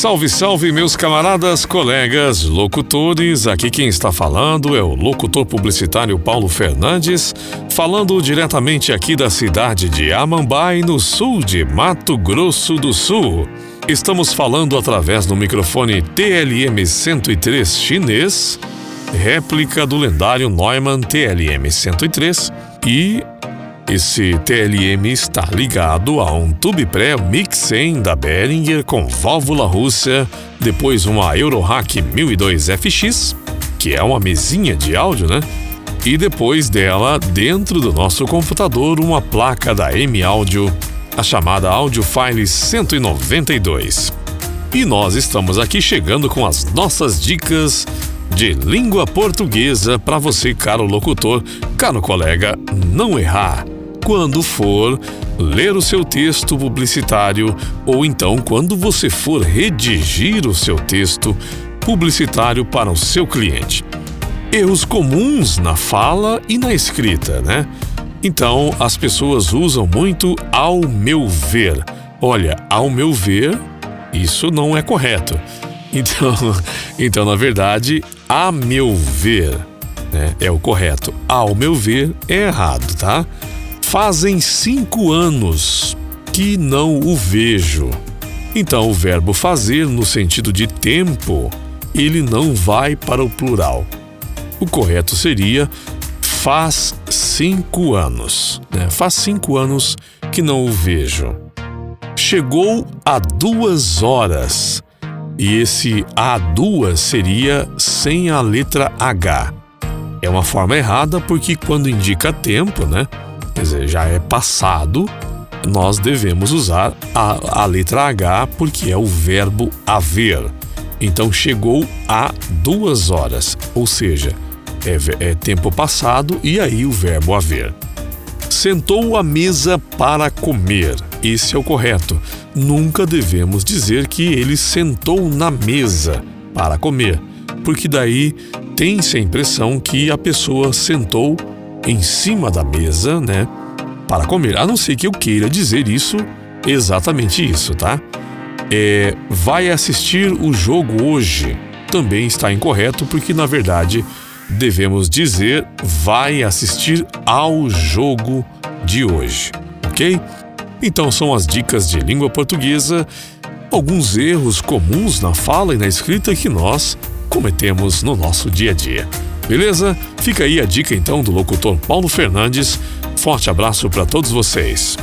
Salve, salve, meus camaradas, colegas, locutores. Aqui quem está falando é o locutor publicitário Paulo Fernandes, falando diretamente aqui da cidade de Amambai, no sul de Mato Grosso do Sul. Estamos falando através do microfone TLM 103 chinês, réplica do lendário Neumann TLM 103 e esse TLM está ligado a um tube pré Mix 100 da Behringer com válvula russa, depois uma Eurohack 1002 FX, que é uma mesinha de áudio, né? E depois dela, dentro do nosso computador, uma placa da M Audio, a chamada Audio File 192. E nós estamos aqui chegando com as nossas dicas de língua portuguesa para você, caro locutor, caro colega, não errar quando for ler o seu texto publicitário ou então quando você for redigir o seu texto publicitário para o seu cliente. Erros comuns na fala e na escrita, né? Então, as pessoas usam muito ao meu ver. Olha, ao meu ver, isso não é correto. Então, então na verdade, a meu ver né, é o correto. Ao meu ver é errado, tá? Fazem cinco anos que não o vejo. Então, o verbo fazer, no sentido de tempo, ele não vai para o plural. O correto seria faz cinco anos. Né? Faz cinco anos que não o vejo. Chegou a duas horas. E esse a duas seria sem a letra H. É uma forma errada porque quando indica tempo, né? quer dizer, já é passado, nós devemos usar a, a letra H porque é o verbo haver. Então chegou a duas horas, ou seja, é, é tempo passado e aí o verbo haver. Sentou à mesa para comer. Esse é o correto. Nunca devemos dizer que ele sentou na mesa para comer, porque daí tem-se a impressão que a pessoa sentou em cima da mesa, né? Para comer, a não ser que eu queira dizer isso, exatamente isso, tá? É, vai assistir o jogo hoje. Também está incorreto, porque na verdade devemos dizer vai assistir ao jogo de hoje, ok? Então são as dicas de língua portuguesa, alguns erros comuns na fala e na escrita que nós cometemos no nosso dia a dia. Beleza? Fica aí a dica então do locutor Paulo Fernandes. Forte abraço para todos vocês.